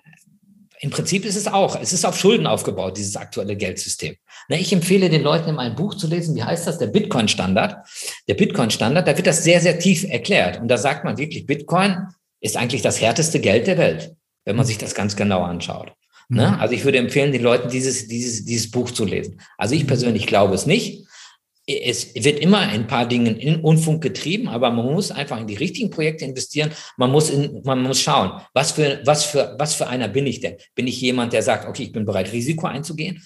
im Prinzip ist es auch, es ist auf Schulden aufgebaut, dieses aktuelle Geldsystem. Ne, ich empfehle den Leuten immer ein Buch zu lesen, wie heißt das, der Bitcoin-Standard. Der Bitcoin-Standard, da wird das sehr, sehr tief erklärt. Und da sagt man wirklich, Bitcoin ist eigentlich das härteste Geld der Welt, wenn man sich das ganz genau anschaut. Ne? Mhm. Also ich würde empfehlen, den Leuten dieses, dieses, dieses Buch zu lesen. Also ich persönlich glaube es nicht es wird immer in ein paar Dingen in Unfunk getrieben, aber man muss einfach in die richtigen Projekte investieren. Man muss in, man muss schauen, was für, was für, was für einer bin ich denn? Bin ich jemand, der sagt, okay, ich bin bereit, Risiko einzugehen?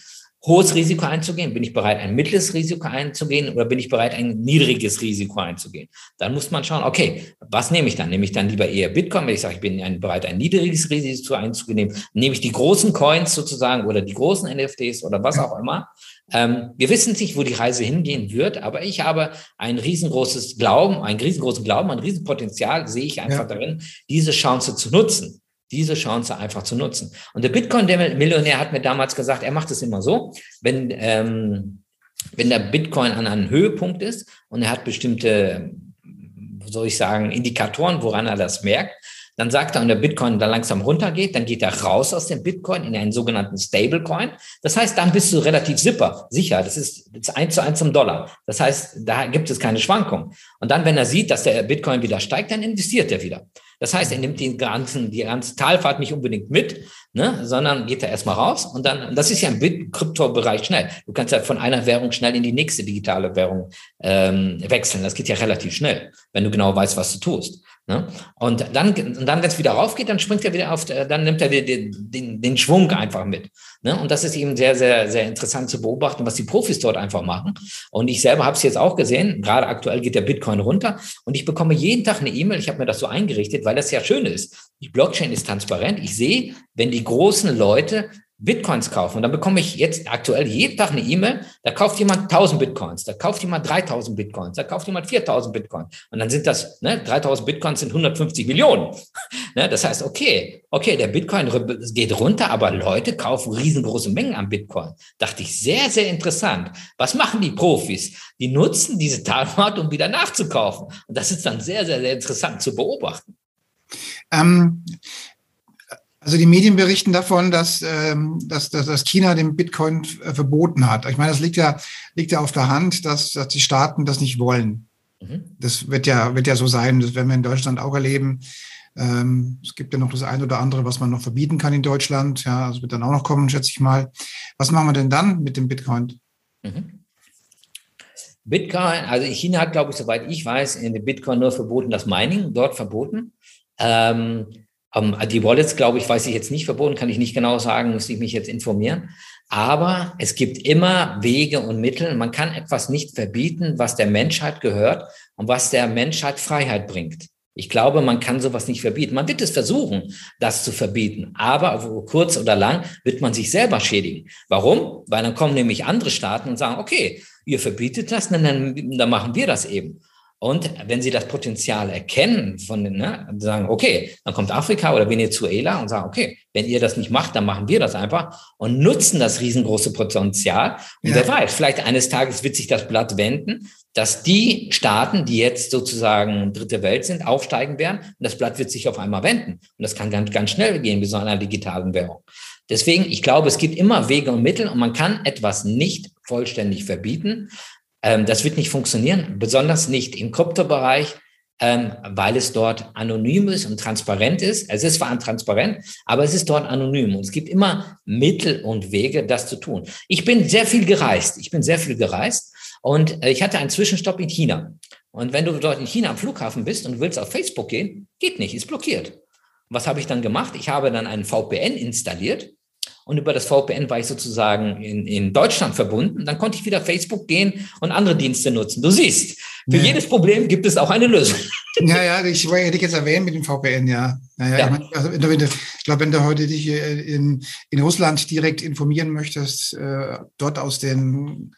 Hohes Risiko einzugehen? Bin ich bereit, ein mittleres Risiko einzugehen oder bin ich bereit, ein niedriges Risiko einzugehen? Dann muss man schauen, okay, was nehme ich dann? Nehme ich dann lieber eher Bitcoin, wenn ich sage, ich bin bereit, ein niedriges Risiko einzugehen? Nehme ich die großen Coins sozusagen oder die großen NFTs oder was auch immer? Ähm, wir wissen nicht, wo die Reise hingehen wird, aber ich habe ein riesengroßes Glauben, einen riesengroßen Glauben, ein Riesenpotenzial sehe ich einfach ja. darin, diese Chance zu nutzen. Diese Chance einfach zu nutzen. Und der Bitcoin-Millionär hat mir damals gesagt, er macht es immer so, wenn, ähm, wenn der Bitcoin an einem Höhepunkt ist und er hat bestimmte, soll ich sagen, Indikatoren, woran er das merkt, dann sagt er, und der Bitcoin dann langsam runtergeht, dann geht er raus aus dem Bitcoin in einen sogenannten Stablecoin. Das heißt, dann bist du relativ super, sicher. Das ist, eins zu eins zum Dollar. Das heißt, da gibt es keine Schwankung. Und dann, wenn er sieht, dass der Bitcoin wieder steigt, dann investiert er wieder. Das heißt, er nimmt den ganzen, die ganze Talfahrt nicht unbedingt mit, ne, sondern geht da erstmal raus und dann, das ist ja im Kryptobereich schnell. Du kannst ja von einer Währung schnell in die nächste digitale Währung ähm, wechseln. Das geht ja relativ schnell, wenn du genau weißt, was du tust. Ne? Und dann, und dann wenn es wieder raufgeht, dann springt er wieder auf, dann nimmt er den, den, den Schwung einfach mit. Ne? Und das ist eben sehr, sehr, sehr interessant zu beobachten, was die Profis dort einfach machen. Und ich selber habe es jetzt auch gesehen, gerade aktuell geht der Bitcoin runter und ich bekomme jeden Tag eine E-Mail, ich habe mir das so eingerichtet, weil das ja schön ist. Die Blockchain ist transparent. Ich sehe, wenn die großen Leute Bitcoins kaufen. Und dann bekomme ich jetzt aktuell jeden Tag eine E-Mail, da kauft jemand 1000 Bitcoins, da kauft jemand 3000 Bitcoins, da kauft jemand 4000 Bitcoins. Und dann sind das, ne, 3000 Bitcoins sind 150 Millionen. ne, das heißt, okay, okay, der Bitcoin geht runter, aber Leute kaufen riesengroße Mengen an Bitcoin. Dachte ich, sehr, sehr interessant. Was machen die Profis? Die nutzen diese Talfahrt, um wieder nachzukaufen. Und das ist dann sehr, sehr, sehr interessant zu beobachten. Ähm, also die Medien berichten davon, dass, ähm, dass, dass, dass China den Bitcoin äh, verboten hat. Ich meine, das liegt ja, liegt ja auf der Hand, dass, dass die Staaten das nicht wollen. Mhm. Das wird ja, wird ja so sein, das werden wir in Deutschland auch erleben. Ähm, es gibt ja noch das eine oder andere, was man noch verbieten kann in Deutschland. Ja, das wird dann auch noch kommen, schätze ich mal. Was machen wir denn dann mit dem Bitcoin? Mhm. Bitcoin, also China hat, glaube ich, soweit ich weiß, in dem Bitcoin nur verboten, das Mining dort verboten. Ähm, die Wallets, glaube ich, weiß ich jetzt nicht verboten, kann ich nicht genau sagen, muss ich mich jetzt informieren. Aber es gibt immer Wege und Mittel. Man kann etwas nicht verbieten, was der Menschheit gehört und was der Menschheit Freiheit bringt. Ich glaube, man kann sowas nicht verbieten. Man wird es versuchen, das zu verbieten. Aber kurz oder lang wird man sich selber schädigen. Warum? Weil dann kommen nämlich andere Staaten und sagen, okay, ihr verbietet das, dann, dann machen wir das eben. Und wenn sie das Potenzial erkennen, von den, ne, sagen, okay, dann kommt Afrika oder Venezuela und sagen, okay, wenn ihr das nicht macht, dann machen wir das einfach und nutzen das riesengroße Potenzial. Und ja. wer weiß, vielleicht eines Tages wird sich das Blatt wenden, dass die Staaten, die jetzt sozusagen dritte Welt sind, aufsteigen werden und das Blatt wird sich auf einmal wenden. Und das kann ganz, ganz schnell gehen, wie so einer digitalen Währung. Deswegen, ich glaube, es gibt immer Wege und Mittel und man kann etwas nicht vollständig verbieten. Ähm, das wird nicht funktionieren, besonders nicht im Kryptobereich, ähm, weil es dort anonym ist und transparent ist. Es ist zwar transparent, aber es ist dort anonym und es gibt immer Mittel und Wege, das zu tun. Ich bin sehr viel gereist. Ich bin sehr viel gereist und äh, ich hatte einen Zwischenstopp in China. Und wenn du dort in China am Flughafen bist und willst auf Facebook gehen, geht nicht, ist blockiert. Was habe ich dann gemacht? Ich habe dann einen VPN installiert und über das VPN war ich sozusagen in, in Deutschland verbunden. Dann konnte ich wieder Facebook gehen und andere Dienste nutzen. Du siehst, für ja. jedes Problem gibt es auch eine Lösung. Ja, ja, ich wollte dich jetzt erwähnen mit dem VPN, ja. ja, ja. Ich, mein, also, wenn du, ich glaube, wenn du heute dich in, in Russland direkt informieren möchtest, äh, dort aus den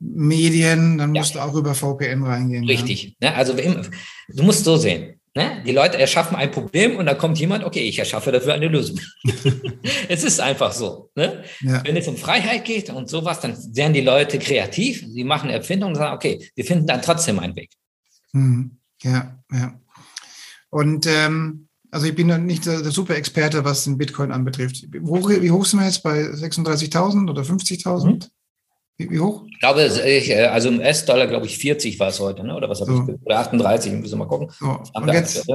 Medien, dann musst ja. du auch über VPN reingehen. Richtig. Ja. Also du musst so sehen. Ne? Die Leute erschaffen ein Problem und dann kommt jemand, okay, ich erschaffe dafür eine Lösung. es ist einfach so. Ne? Ja. Wenn es um Freiheit geht und sowas, dann werden die Leute kreativ, sie machen Erfindungen und sagen, okay, wir finden dann trotzdem einen Weg. Mhm. Ja, ja. Und ähm, also ich bin nicht der, der super Experte, was den Bitcoin anbetrifft. Wie hoch, wie hoch sind wir jetzt bei 36.000 oder 50.000? Mhm. Wie, hoch? Ich glaube, äh, also im US-Dollar, glaube ich, 40 war es heute, ne? oder was habe so. ich? Oder 38, müssen wir mal gucken. So. Jetzt,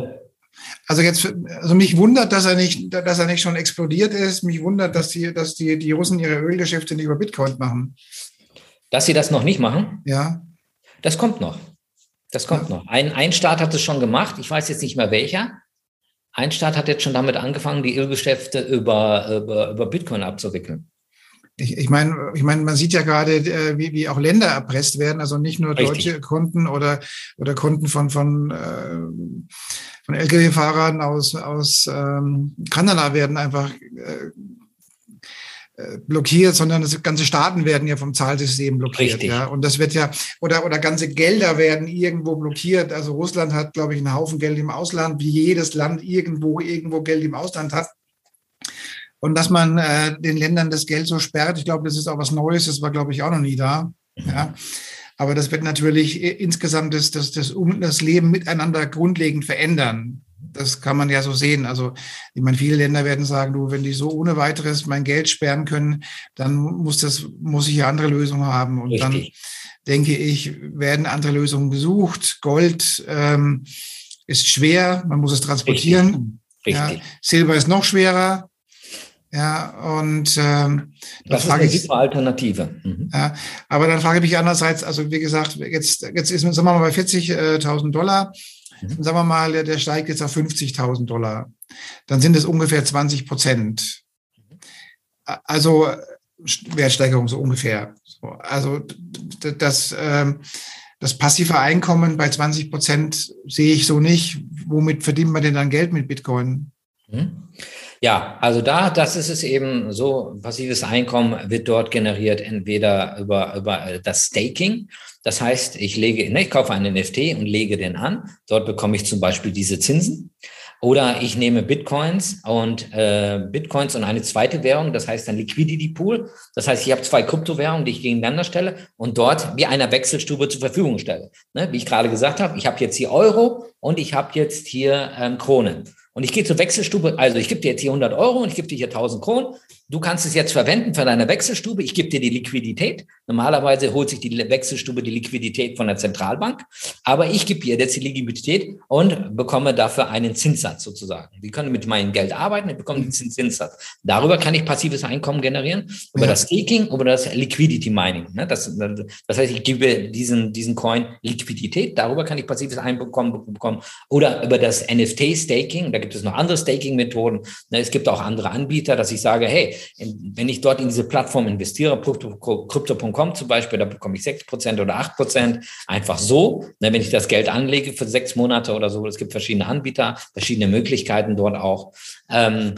also jetzt, also mich wundert, dass er nicht, dass er nicht schon explodiert ist. Mich wundert, dass die, dass die, die Russen ihre Ölgeschäfte nicht über Bitcoin machen. Dass sie das noch nicht machen? Ja. Das kommt noch. Das kommt ja. noch. Ein, ein Staat hat es schon gemacht. Ich weiß jetzt nicht mehr welcher. Ein Staat hat jetzt schon damit angefangen, die Ölgeschäfte über, über, über Bitcoin abzuwickeln. Ich, ich meine, ich meine, man sieht ja gerade, äh, wie, wie auch Länder erpresst werden, also nicht nur Richtig. deutsche Kunden oder, oder Kunden von, von, äh, von Lkw-Fahrern aus, aus ähm, Kanada werden einfach äh, blockiert, sondern das ganze Staaten werden ja vom Zahlsystem blockiert. Richtig. Ja. Und das wird ja, oder, oder ganze Gelder werden irgendwo blockiert. Also Russland hat, glaube ich, einen Haufen Geld im Ausland, wie jedes Land irgendwo, irgendwo Geld im Ausland hat. Und dass man äh, den Ländern das Geld so sperrt, ich glaube, das ist auch was Neues, das war, glaube ich, auch noch nie da. Ja. Aber das wird natürlich insgesamt das, das, das, das Leben miteinander grundlegend verändern. Das kann man ja so sehen. Also, ich meine, viele Länder werden sagen, du, wenn die so ohne weiteres mein Geld sperren können, dann muss das, muss ich ja andere Lösungen haben. Und Richtig. dann denke ich, werden andere Lösungen gesucht. Gold ähm, ist schwer, man muss es transportieren. Richtig. Richtig. Ja, Silber ist noch schwerer. Ja, und ähm, das ist eine ich, super Alternative. Mhm. Ja, aber dann frage ich mich andererseits, also wie gesagt, jetzt, jetzt ist, sagen wir mal, bei 40.000 Dollar, mhm. sagen wir mal, der, der steigt jetzt auf 50.000 Dollar, dann sind es ungefähr 20 Prozent. Also Wertsteigerung so ungefähr. So, also das, ähm, das passive Einkommen bei 20 Prozent sehe ich so nicht. Womit verdient man denn dann Geld mit Bitcoin? Mhm. Ja, also da, das ist es eben so, passives Einkommen wird dort generiert, entweder über, über äh, das Staking. Das heißt, ich lege, ne, ich kaufe einen NFT und lege den an. Dort bekomme ich zum Beispiel diese Zinsen. Oder ich nehme Bitcoins und äh, Bitcoins und eine zweite Währung, das heißt ein Liquidity Pool. Das heißt, ich habe zwei Kryptowährungen, die ich gegeneinander stelle und dort wie einer Wechselstube zur Verfügung stelle. Ne? Wie ich gerade gesagt habe, ich habe jetzt hier Euro und ich habe jetzt hier ähm, Kronen. Und ich gehe zur Wechselstube, also ich gebe dir jetzt hier 100 Euro und ich gebe dir hier 1000 Kronen. Du kannst es jetzt verwenden für deine Wechselstube. Ich gebe dir die Liquidität. Normalerweise holt sich die Wechselstube die Liquidität von der Zentralbank. Aber ich gebe dir jetzt die Liquidität und bekomme dafür einen Zinssatz sozusagen. Die können mit meinem Geld arbeiten, ich bekomme den Zinssatz. Darüber kann ich passives Einkommen generieren. Über ja. das Staking, über das Liquidity Mining. Ne? Das, das heißt, ich gebe diesen, diesen Coin Liquidität. Darüber kann ich passives Einkommen bekommen. Oder über das NFT Staking. Da gibt es noch andere Staking-Methoden. Ne? Es gibt auch andere Anbieter, dass ich sage, hey, wenn ich dort in diese Plattform investiere, Crypto.com zum Beispiel, da bekomme ich sechs Prozent oder acht Prozent einfach so. Ne, wenn ich das Geld anlege für sechs Monate oder so, es gibt verschiedene Anbieter, verschiedene Möglichkeiten dort auch. Ähm,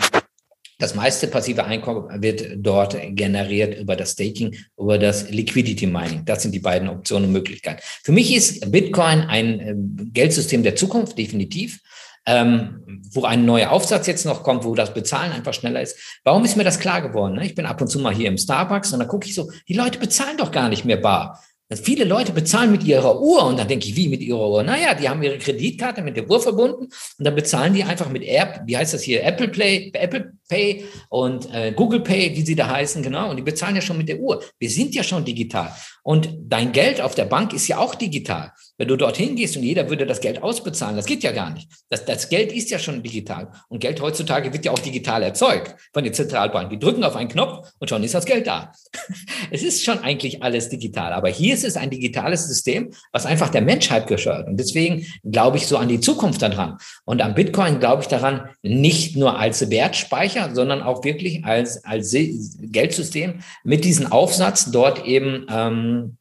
das meiste passive Einkommen wird dort generiert über das Staking, über das Liquidity Mining. Das sind die beiden Optionen und Möglichkeiten. Für mich ist Bitcoin ein äh, Geldsystem der Zukunft, definitiv ähm, wo ein neuer Aufsatz jetzt noch kommt, wo das Bezahlen einfach schneller ist. Warum ist mir das klar geworden? Ne? Ich bin ab und zu mal hier im Starbucks und da gucke ich so, die Leute bezahlen doch gar nicht mehr bar. Viele Leute bezahlen mit ihrer Uhr und dann denke ich, wie mit ihrer Uhr? Naja, die haben ihre Kreditkarte mit der Uhr verbunden und dann bezahlen die einfach mit App, wie heißt das hier, Apple Play, Apple Pay und äh, Google Pay, wie sie da heißen, genau. Und die bezahlen ja schon mit der Uhr. Wir sind ja schon digital. Und dein Geld auf der Bank ist ja auch digital. Wenn du dorthin gehst und jeder würde das Geld ausbezahlen, das geht ja gar nicht. Das, das Geld ist ja schon digital. Und Geld heutzutage wird ja auch digital erzeugt von der Zentralbank. Die drücken auf einen Knopf und schon ist das Geld da. es ist schon eigentlich alles digital. Aber hier ist es ein digitales System, was einfach der Menschheit gehört. Und deswegen glaube ich so an die Zukunft daran. Und am Bitcoin glaube ich daran nicht nur als Wertspeicher, sondern auch wirklich als, als Geldsystem mit diesem Aufsatz dort eben ähm,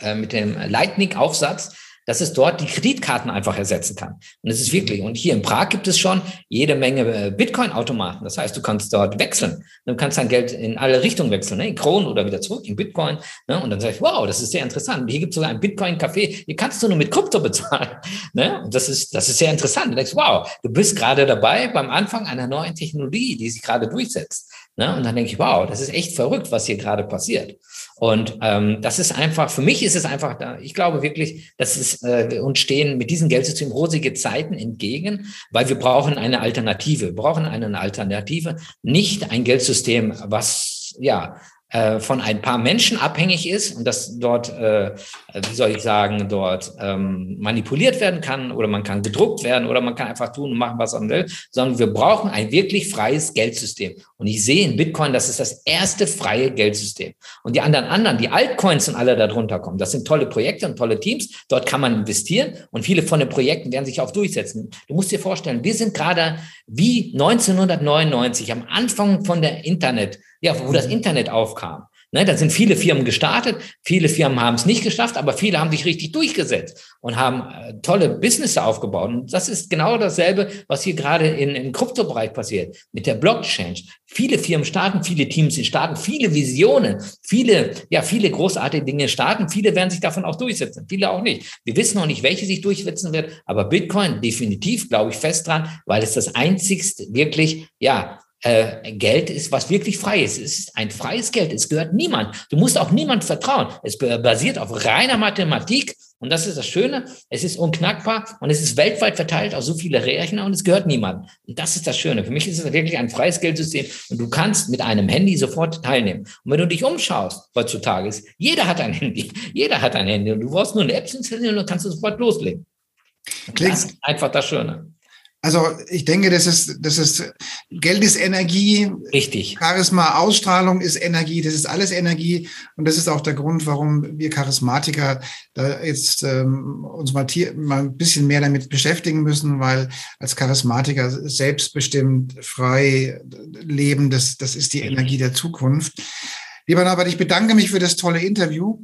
äh, mit dem Lightning-Aufsatz, dass es dort die Kreditkarten einfach ersetzen kann. Und es ist wirklich, und hier in Prag gibt es schon jede Menge äh, Bitcoin-Automaten. Das heißt, du kannst dort wechseln. Du kannst dein Geld in alle Richtungen wechseln, ne? in Kronen oder wieder zurück in Bitcoin. Ne? Und dann sag ich, wow, das ist sehr interessant. Hier gibt es sogar ein Bitcoin-Café. Hier kannst du nur mit Krypto bezahlen. Ne? Und das ist, das ist sehr interessant. Du denkst, wow, du bist gerade dabei beim Anfang einer neuen Technologie, die sich gerade durchsetzt. Ne? Und dann denke ich, wow, das ist echt verrückt, was hier gerade passiert. Und ähm, das ist einfach, für mich ist es einfach da, ich glaube wirklich, dass es äh, uns stehen mit diesem Geldsystem rosige Zeiten entgegen, weil wir brauchen eine Alternative. Wir brauchen eine Alternative, nicht ein Geldsystem, was ja äh, von ein paar Menschen abhängig ist und dass dort, äh, wie soll ich sagen, dort ähm, manipuliert werden kann oder man kann gedruckt werden oder man kann einfach tun und machen, was man will, sondern wir brauchen ein wirklich freies Geldsystem. Und ich sehe in Bitcoin, das ist das erste freie Geldsystem. Und die anderen, anderen, die Altcoins und alle darunter kommen, das sind tolle Projekte und tolle Teams. Dort kann man investieren und viele von den Projekten werden sich auch durchsetzen. Du musst dir vorstellen, wir sind gerade wie 1999 am Anfang von der Internet ja, wo das mhm. Internet aufkam. Ne, da sind viele Firmen gestartet, viele Firmen haben es nicht geschafft, aber viele haben sich richtig durchgesetzt und haben äh, tolle Business aufgebaut. Und das ist genau dasselbe, was hier gerade in, im Kryptobereich passiert, mit der Blockchain. Viele Firmen starten, viele Teams starten, viele Visionen, viele, ja, viele großartige Dinge starten. Viele werden sich davon auch durchsetzen, viele auch nicht. Wir wissen noch nicht, welche sich durchsetzen wird, aber Bitcoin definitiv, glaube ich, fest dran, weil es das einzigste wirklich, ja, äh, Geld ist, was wirklich frei ist. Es ist ein freies Geld. Es gehört niemand. Du musst auch niemand vertrauen. Es basiert auf reiner Mathematik. Und das ist das Schöne. Es ist unknackbar und es ist weltweit verteilt auf so viele Rechner und es gehört niemandem. Und das ist das Schöne. Für mich ist es wirklich ein freies Geldsystem und du kannst mit einem Handy sofort teilnehmen. Und wenn du dich umschaust heutzutage, ist, jeder hat ein Handy. Jeder hat ein Handy und du brauchst nur eine App installieren und kannst sofort loslegen. Das ist einfach das Schöne. Also ich denke, das ist, das ist, Geld ist Energie. Richtig. Charisma, Ausstrahlung ist Energie. Das ist alles Energie. Und das ist auch der Grund, warum wir Charismatiker da jetzt ähm, uns mal, mal ein bisschen mehr damit beschäftigen müssen, weil als Charismatiker selbstbestimmt, frei leben, das, das ist die Energie der Zukunft. Lieber Norbert, ich bedanke mich für das tolle Interview.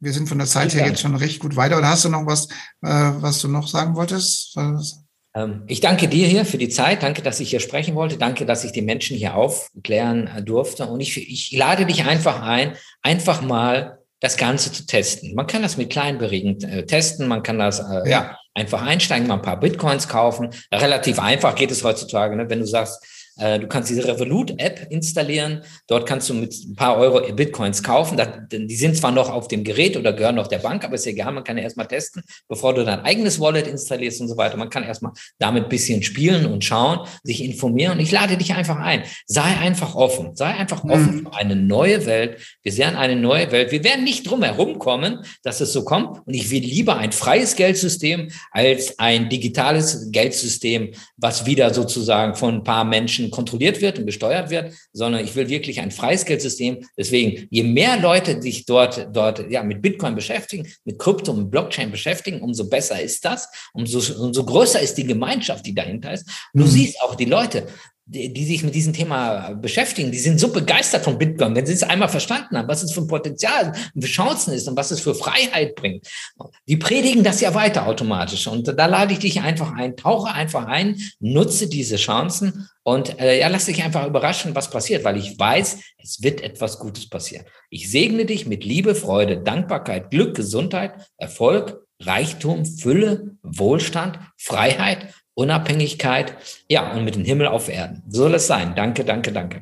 Wir sind von der Zeit her jetzt schon recht gut weiter. Oder hast du noch was, äh, was du noch sagen wolltest? Was? Ähm, ich danke dir hier für die Zeit. Danke, dass ich hier sprechen wollte. Danke, dass ich die Menschen hier aufklären äh, durfte. Und ich, ich lade dich einfach ein, einfach mal das Ganze zu testen. Man kann das mit kleinen Berichten äh, testen. Man kann das, äh, ja, einfach einsteigen, mal ein paar Bitcoins kaufen. Relativ einfach geht es heutzutage, ne? wenn du sagst, du kannst diese Revolut-App installieren. Dort kannst du mit ein paar Euro Bitcoins kaufen. Die sind zwar noch auf dem Gerät oder gehören noch der Bank, aber ist egal. Man kann ja erstmal testen, bevor du dein eigenes Wallet installierst und so weiter. Man kann erstmal damit ein bisschen spielen und schauen, sich informieren. Und ich lade dich einfach ein. Sei einfach offen. Sei einfach offen mhm. für eine neue Welt. Wir sehen eine neue Welt. Wir werden nicht drum herum kommen, dass es so kommt. Und ich will lieber ein freies Geldsystem als ein digitales Geldsystem, was wieder sozusagen von ein paar Menschen kontrolliert wird und gesteuert wird, sondern ich will wirklich ein freies Geldsystem. Deswegen, je mehr Leute sich dort, dort ja, mit Bitcoin beschäftigen, mit Krypto und Blockchain beschäftigen, umso besser ist das, umso, umso größer ist die Gemeinschaft, die dahinter ist. Du mhm. siehst auch die Leute, die, die sich mit diesem Thema beschäftigen, die sind so begeistert von Bitcoin, wenn sie es einmal verstanden haben, was es für ein Potenzial und für Chancen ist und was es für Freiheit bringt. Die predigen das ja weiter automatisch. Und da lade ich dich einfach ein, tauche einfach ein, nutze diese Chancen und äh, ja, lass dich einfach überraschen, was passiert, weil ich weiß, es wird etwas Gutes passieren. Ich segne dich mit Liebe, Freude, Dankbarkeit, Glück, Gesundheit, Erfolg, Reichtum, Fülle, Wohlstand, Freiheit Unabhängigkeit, ja, und mit dem Himmel auf Erden. So soll es sein. Danke, danke, danke.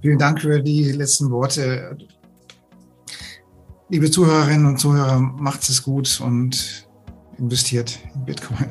Vielen Dank für die letzten Worte. Liebe Zuhörerinnen und Zuhörer, macht es gut und investiert in Bitcoin.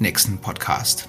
nächsten Podcast.